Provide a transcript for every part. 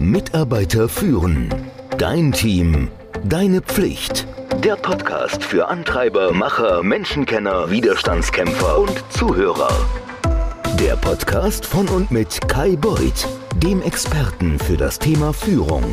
Mitarbeiter führen. Dein Team. Deine Pflicht. Der Podcast für Antreiber, Macher, Menschenkenner, Widerstandskämpfer und Zuhörer. Der Podcast von und mit Kai Beuth, dem Experten für das Thema Führung.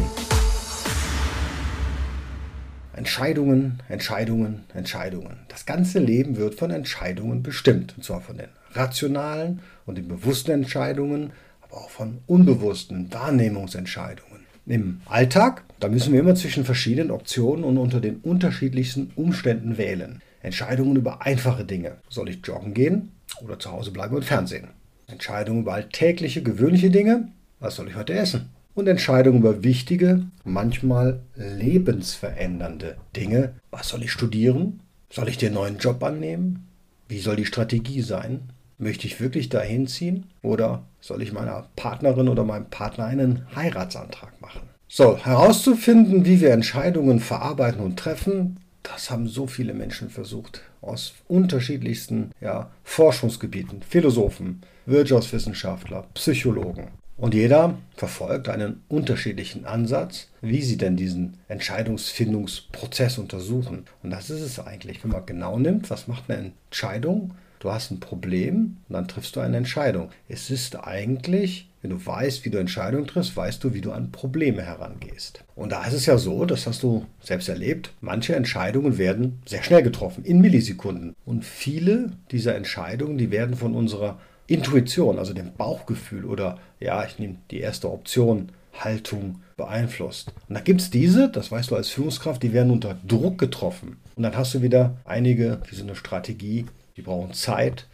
Entscheidungen, Entscheidungen, Entscheidungen. Das ganze Leben wird von Entscheidungen bestimmt. Und zwar von den rationalen und den bewussten Entscheidungen, aber auch von unbewussten Wahrnehmungsentscheidungen. Im Alltag, da müssen wir immer zwischen verschiedenen Optionen und unter den unterschiedlichsten Umständen wählen. Entscheidungen über einfache Dinge. Soll ich joggen gehen oder zu Hause bleiben und Fernsehen? Entscheidungen über alltägliche, gewöhnliche Dinge. Was soll ich heute essen? Und Entscheidungen über wichtige, manchmal lebensverändernde Dinge. Was soll ich studieren? Soll ich den neuen Job annehmen? Wie soll die Strategie sein? Möchte ich wirklich dahin ziehen oder soll ich meiner Partnerin oder meinem Partner einen Heiratsantrag machen? So, herauszufinden, wie wir Entscheidungen verarbeiten und treffen, das haben so viele Menschen versucht. Aus unterschiedlichsten ja, Forschungsgebieten, Philosophen, Wirtschaftswissenschaftler, Psychologen. Und jeder verfolgt einen unterschiedlichen Ansatz, wie sie denn diesen Entscheidungsfindungsprozess untersuchen. Und das ist es eigentlich, wenn man genau nimmt, was macht eine Entscheidung Du hast ein Problem und dann triffst du eine Entscheidung. Es ist eigentlich, wenn du weißt, wie du Entscheidungen triffst, weißt du, wie du an Probleme herangehst. Und da ist es ja so, das hast du selbst erlebt, manche Entscheidungen werden sehr schnell getroffen, in Millisekunden. Und viele dieser Entscheidungen, die werden von unserer Intuition, also dem Bauchgefühl oder ja, ich nehme die erste Option, Haltung beeinflusst. Und da gibt es diese, das weißt du als Führungskraft, die werden unter Druck getroffen. Und dann hast du wieder einige, wie so eine Strategie, die brauchen Zeit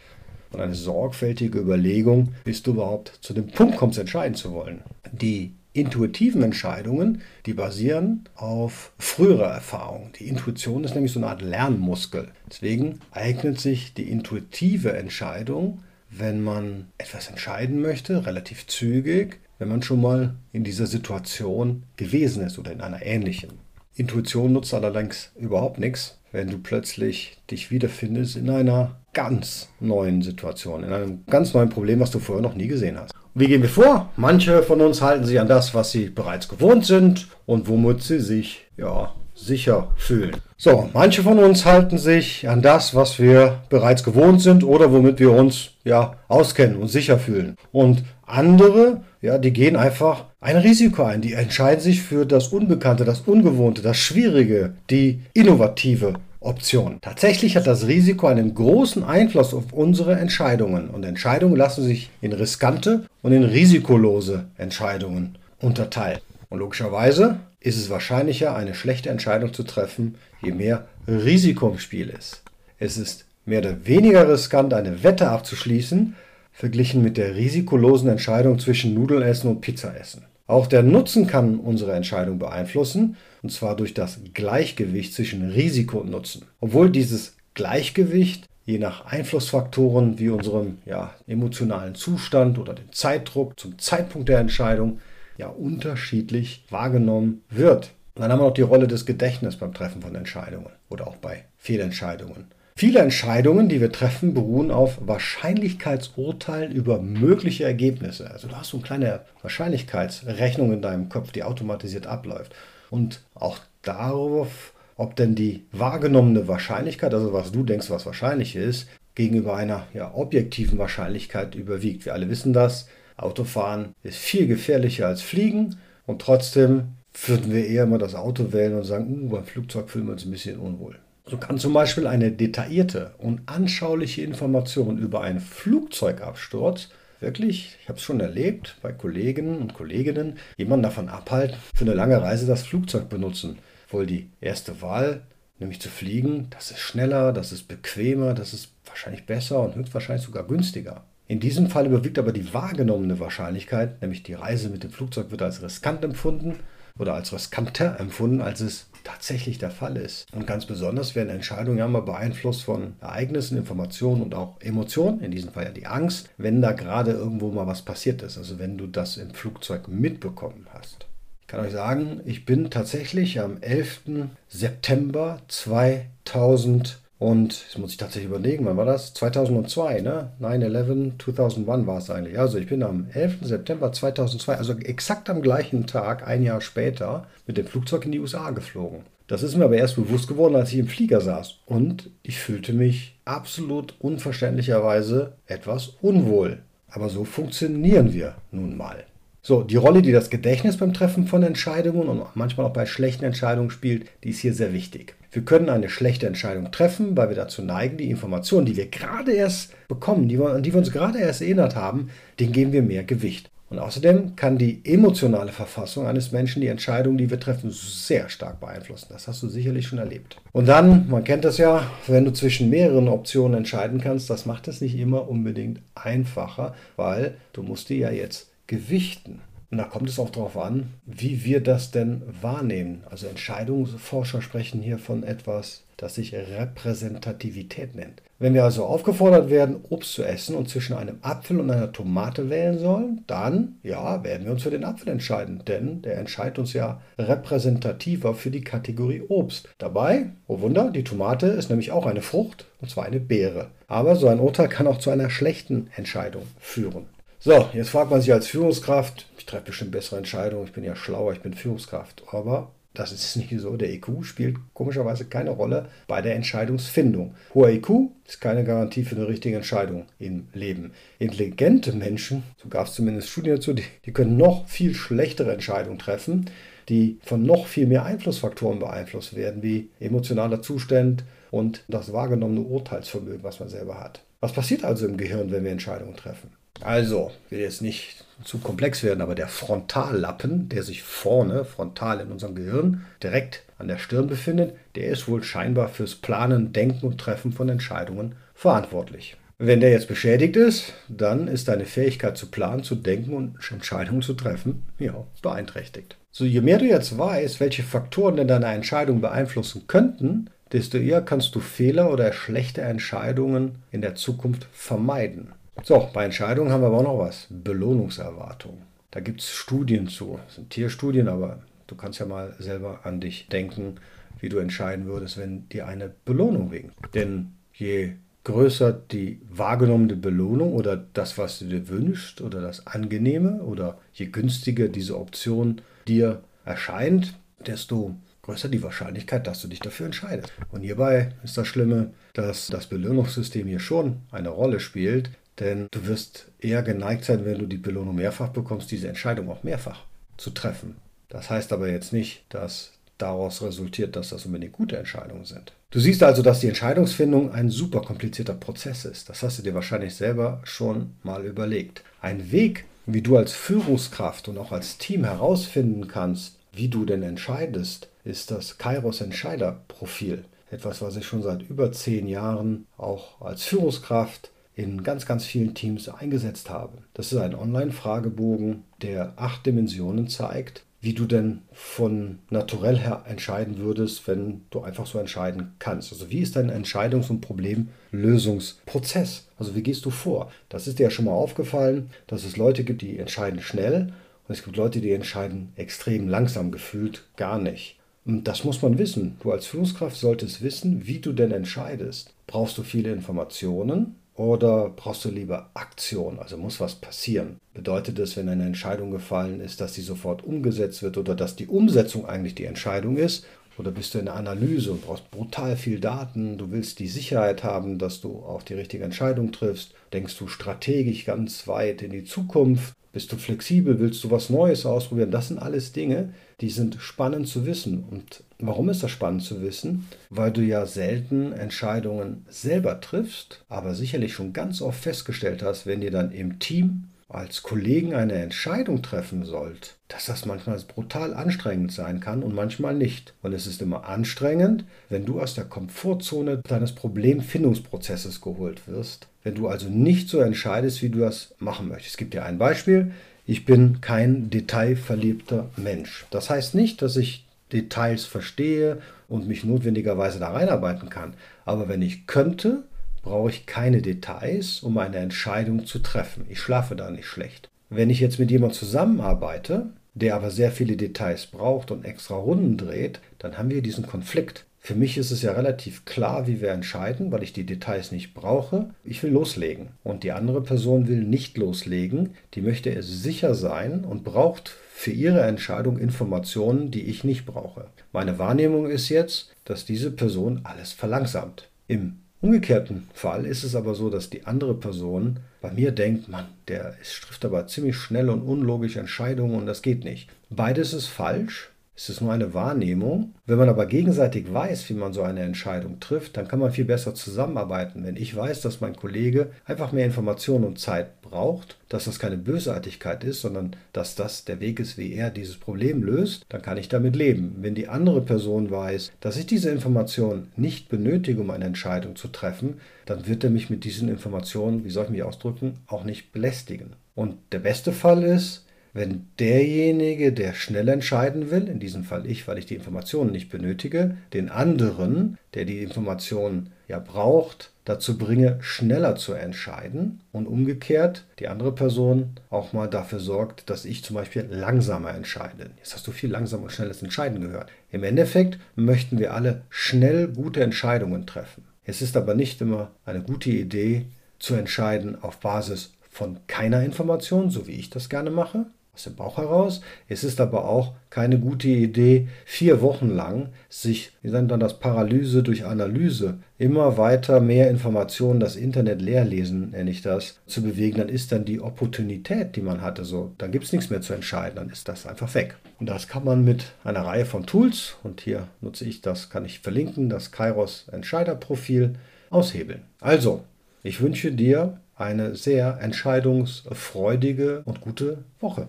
und eine sorgfältige Überlegung, bis du überhaupt zu dem Punkt kommst, entscheiden zu wollen. Die intuitiven Entscheidungen, die basieren auf früherer Erfahrung. Die Intuition ist nämlich so eine Art Lernmuskel. Deswegen eignet sich die intuitive Entscheidung, wenn man etwas entscheiden möchte, relativ zügig, wenn man schon mal in dieser Situation gewesen ist oder in einer ähnlichen. Intuition nutzt allerdings überhaupt nichts, wenn du plötzlich dich wiederfindest in einer ganz neuen Situation, in einem ganz neuen Problem, was du vorher noch nie gesehen hast. Wie gehen wir vor? Manche von uns halten sich an das, was sie bereits gewohnt sind und womit sie sich ja sicher fühlen. So, manche von uns halten sich an das, was wir bereits gewohnt sind oder womit wir uns ja auskennen und sicher fühlen. Und andere, ja, die gehen einfach ein Risiko ein. Die entscheiden sich für das Unbekannte, das Ungewohnte, das Schwierige, die innovative Option. Tatsächlich hat das Risiko einen großen Einfluss auf unsere Entscheidungen und Entscheidungen lassen sich in riskante und in risikolose Entscheidungen unterteilen. Und logischerweise ist es wahrscheinlicher, eine schlechte Entscheidung zu treffen, je mehr Risiko im Spiel ist. Es ist mehr oder weniger riskant, eine Wette abzuschließen, verglichen mit der risikolosen Entscheidung zwischen Nudelessen und Pizzaessen. Auch der Nutzen kann unsere Entscheidung beeinflussen, und zwar durch das Gleichgewicht zwischen Risiko und Nutzen. Obwohl dieses Gleichgewicht je nach Einflussfaktoren wie unserem ja, emotionalen Zustand oder dem Zeitdruck zum Zeitpunkt der Entscheidung ja unterschiedlich wahrgenommen wird. Dann haben wir noch die Rolle des Gedächtnisses beim Treffen von Entscheidungen oder auch bei Fehlentscheidungen. Viele Entscheidungen, die wir treffen, beruhen auf Wahrscheinlichkeitsurteilen über mögliche Ergebnisse. Also du hast so eine kleine Wahrscheinlichkeitsrechnung in deinem Kopf, die automatisiert abläuft. Und auch darauf, ob denn die wahrgenommene Wahrscheinlichkeit, also was du denkst, was wahrscheinlich ist, gegenüber einer ja, objektiven Wahrscheinlichkeit überwiegt. Wir alle wissen das. Autofahren ist viel gefährlicher als Fliegen und trotzdem würden wir eher mal das Auto wählen und sagen, uh, beim Flugzeug fühlen wir uns ein bisschen unwohl. So kann zum Beispiel eine detaillierte und anschauliche Information über einen Flugzeugabsturz wirklich, ich habe es schon erlebt, bei Kolleginnen und Kolleginnen, jemanden davon abhalten, für eine lange Reise das Flugzeug benutzen. Wohl die erste Wahl, nämlich zu fliegen, das ist schneller, das ist bequemer, das ist wahrscheinlich besser und höchstwahrscheinlich sogar günstiger. In diesem Fall überwiegt aber die wahrgenommene Wahrscheinlichkeit, nämlich die Reise mit dem Flugzeug wird als riskant empfunden oder als riskanter empfunden, als es tatsächlich der Fall ist. Und ganz besonders werden Entscheidungen ja immer beeinflusst von Ereignissen, Informationen und auch Emotionen, in diesem Fall ja die Angst, wenn da gerade irgendwo mal was passiert ist, also wenn du das im Flugzeug mitbekommen hast. Ich kann euch sagen, ich bin tatsächlich am 11. September 2000 Und jetzt muss ich tatsächlich überlegen, wann war das? 2002, ne? 9-11, 2001 war es eigentlich. Also ich bin am 11. September 2002, also exakt am gleichen Tag, ein Jahr später, mit dem Flugzeug in die USA geflogen. Das ist mir aber erst bewusst geworden, als ich im Flieger saß. Und ich fühlte mich absolut unverständlicherweise etwas unwohl. Aber so funktionieren wir nun mal. So, die Rolle, die das Gedächtnis beim Treffen von Entscheidungen und manchmal auch bei schlechten Entscheidungen spielt, die ist hier sehr wichtig. Wir können eine schlechte Entscheidung treffen, weil wir dazu neigen, die Informationen, die wir gerade erst bekommen, die wir, an die wir uns gerade erst erinnert haben, denen geben wir mehr Gewicht. Und außerdem kann die emotionale Verfassung eines Menschen die Entscheidungen, die wir treffen, sehr stark beeinflussen. Das hast du sicherlich schon erlebt. Und dann, man kennt das ja, wenn du zwischen mehreren Optionen entscheiden kannst, das macht es nicht immer unbedingt einfacher, weil du musst die ja jetzt gewichten. Und da kommt es auch darauf an, wie wir das denn wahrnehmen. Also Entscheidungsforscher sprechen hier von etwas, das sich Repräsentativität nennt. Wenn wir also aufgefordert werden, Obst zu essen und zwischen einem Apfel und einer Tomate wählen sollen, dann, ja, werden wir uns für den Apfel entscheiden, denn der entscheidet uns ja repräsentativer für die Kategorie Obst. Dabei, oh Wunder, die Tomate ist nämlich auch eine Frucht, und zwar eine Beere. Aber so ein Urteil kann auch zu einer schlechten Entscheidung führen. So, jetzt fragt man sich als Führungskraft, ich treffe bestimmt bessere Entscheidungen, ich bin ja schlauer, ich bin Führungskraft. Aber das ist nicht so. Der IQ spielt komischerweise keine Rolle bei der Entscheidungsfindung. Hoher IQ ist keine Garantie für eine richtige Entscheidung im Leben. Intelligente Menschen, so gab es zumindest Studien dazu, die, die können noch viel schlechtere Entscheidungen treffen, die von noch viel mehr Einflussfaktoren beeinflusst werden, wie emotionaler Zustand und das wahrgenommene Urteilsvermögen, was man selber hat. Was passiert also im Gehirn, wenn wir Entscheidungen treffen? Also, will jetzt nicht zu komplex werden, aber der Frontallappen, der sich vorne, frontal in unserem Gehirn, direkt an der Stirn befindet, der ist wohl scheinbar fürs Planen, Denken und Treffen von Entscheidungen verantwortlich. Wenn der jetzt beschädigt ist, dann ist deine Fähigkeit zu planen, zu denken und Entscheidungen zu treffen, ja, beeinträchtigt. So, je mehr du jetzt weißt, welche Faktoren denn deine Entscheidung beeinflussen könnten, desto eher kannst du Fehler oder schlechte Entscheidungen in der Zukunft vermeiden. So, bei Entscheidungen haben wir aber auch noch was. Belohnungserwartung. Da gibt es Studien zu. Das sind Tierstudien, aber du kannst ja mal selber an dich denken, wie du entscheiden würdest, wenn dir eine Belohnung winkt. Denn je größer die wahrgenommene Belohnung oder das, was du dir wünschst oder das Angenehme oder je günstiger diese Option dir erscheint, desto größer die Wahrscheinlichkeit, dass du dich dafür entscheidest. Und hierbei ist das Schlimme, dass das Belohnungssystem hier schon eine Rolle spielt, denn du wirst eher geneigt sein, wenn du die Belohnung mehrfach bekommst, diese Entscheidung auch mehrfach zu treffen. Das heißt aber jetzt nicht, dass daraus resultiert, dass das unbedingt gute Entscheidungen sind. Du siehst also, dass die Entscheidungsfindung ein super komplizierter Prozess ist. Das hast du dir wahrscheinlich selber schon mal überlegt. Ein Weg, wie du als Führungskraft und auch als Team herausfinden kannst, wie du denn entscheidest, ist das Kairos Entscheider-Profil. Etwas, was ich schon seit über zehn Jahren auch als Führungskraft in ganz, ganz vielen Teams eingesetzt habe. Das ist ein Online-Fragebogen, der acht Dimensionen zeigt, wie du denn von naturell her entscheiden würdest, wenn du einfach so entscheiden kannst. Also wie ist dein Entscheidungs- und Problemlösungsprozess? Also wie gehst du vor? Das ist dir ja schon mal aufgefallen, dass es Leute gibt, die entscheiden schnell und es gibt Leute, die entscheiden extrem langsam gefühlt gar nicht. Und das muss man wissen. Du als Führungskraft solltest wissen, wie du denn entscheidest. Brauchst du viele Informationen? Oder brauchst du lieber Aktion? Also muss was passieren. Bedeutet es, wenn eine Entscheidung gefallen ist, dass sie sofort umgesetzt wird oder dass die Umsetzung eigentlich die Entscheidung ist? Oder bist du in der Analyse und brauchst brutal viel Daten? Du willst die Sicherheit haben, dass du auch die richtige Entscheidung triffst? Denkst du strategisch ganz weit in die Zukunft? Bist du flexibel? Willst du was Neues ausprobieren? Das sind alles Dinge, die sind spannend zu wissen. Und warum ist das spannend zu wissen? Weil du ja selten Entscheidungen selber triffst, aber sicherlich schon ganz oft festgestellt hast, wenn ihr dann im Team als Kollegen eine Entscheidung treffen sollt, dass das manchmal brutal anstrengend sein kann und manchmal nicht. Und es ist immer anstrengend, wenn du aus der Komfortzone deines Problemfindungsprozesses geholt wirst wenn du also nicht so entscheidest, wie du das machen möchtest. Es gibt dir ein Beispiel. Ich bin kein detailverliebter Mensch. Das heißt nicht, dass ich Details verstehe und mich notwendigerweise da reinarbeiten kann. Aber wenn ich könnte, brauche ich keine Details, um eine Entscheidung zu treffen. Ich schlafe da nicht schlecht. Wenn ich jetzt mit jemandem zusammenarbeite, der aber sehr viele Details braucht und extra Runden dreht, dann haben wir diesen Konflikt. Für mich ist es ja relativ klar, wie wir entscheiden, weil ich die Details nicht brauche. Ich will loslegen. Und die andere Person will nicht loslegen. Die möchte es sicher sein und braucht für ihre Entscheidung Informationen, die ich nicht brauche. Meine Wahrnehmung ist jetzt, dass diese Person alles verlangsamt. Im umgekehrten Fall ist es aber so, dass die andere Person bei mir denkt, Mann, der trifft aber ziemlich schnell und unlogisch Entscheidungen und das geht nicht. Beides ist falsch. Es ist nur eine Wahrnehmung. Wenn man aber gegenseitig weiß, wie man so eine Entscheidung trifft, dann kann man viel besser zusammenarbeiten. Wenn ich weiß, dass mein Kollege einfach mehr Informationen und Zeit braucht, dass das keine Bösartigkeit ist, sondern dass das der Weg ist, wie er dieses Problem löst, dann kann ich damit leben. Wenn die andere Person weiß, dass ich diese Informationen nicht benötige, um eine Entscheidung zu treffen, dann wird er mich mit diesen Informationen, wie soll ich mich ausdrücken, auch nicht belästigen. Und der beste Fall ist, wenn derjenige, der schnell entscheiden will, in diesem Fall ich, weil ich die Informationen nicht benötige, den anderen, der die Informationen ja braucht, dazu bringe, schneller zu entscheiden und umgekehrt die andere Person auch mal dafür sorgt, dass ich zum Beispiel langsamer entscheide. Jetzt hast du viel langsam und schnelles Entscheiden gehört. Im Endeffekt möchten wir alle schnell gute Entscheidungen treffen. Es ist aber nicht immer eine gute Idee zu entscheiden auf Basis von keiner Information, so wie ich das gerne mache, aus dem Bauch heraus. Es ist aber auch keine gute Idee, vier Wochen lang sich, wie nennt man das, Paralyse durch Analyse, immer weiter mehr Informationen, das Internet leer lesen, nenne ich das, zu bewegen. Dann ist dann die Opportunität, die man hatte, so, dann gibt es nichts mehr zu entscheiden, dann ist das einfach weg. Und das kann man mit einer Reihe von Tools, und hier nutze ich das, kann ich verlinken, das Kairos Entscheiderprofil, aushebeln. Also, ich wünsche dir eine sehr entscheidungsfreudige und gute Woche.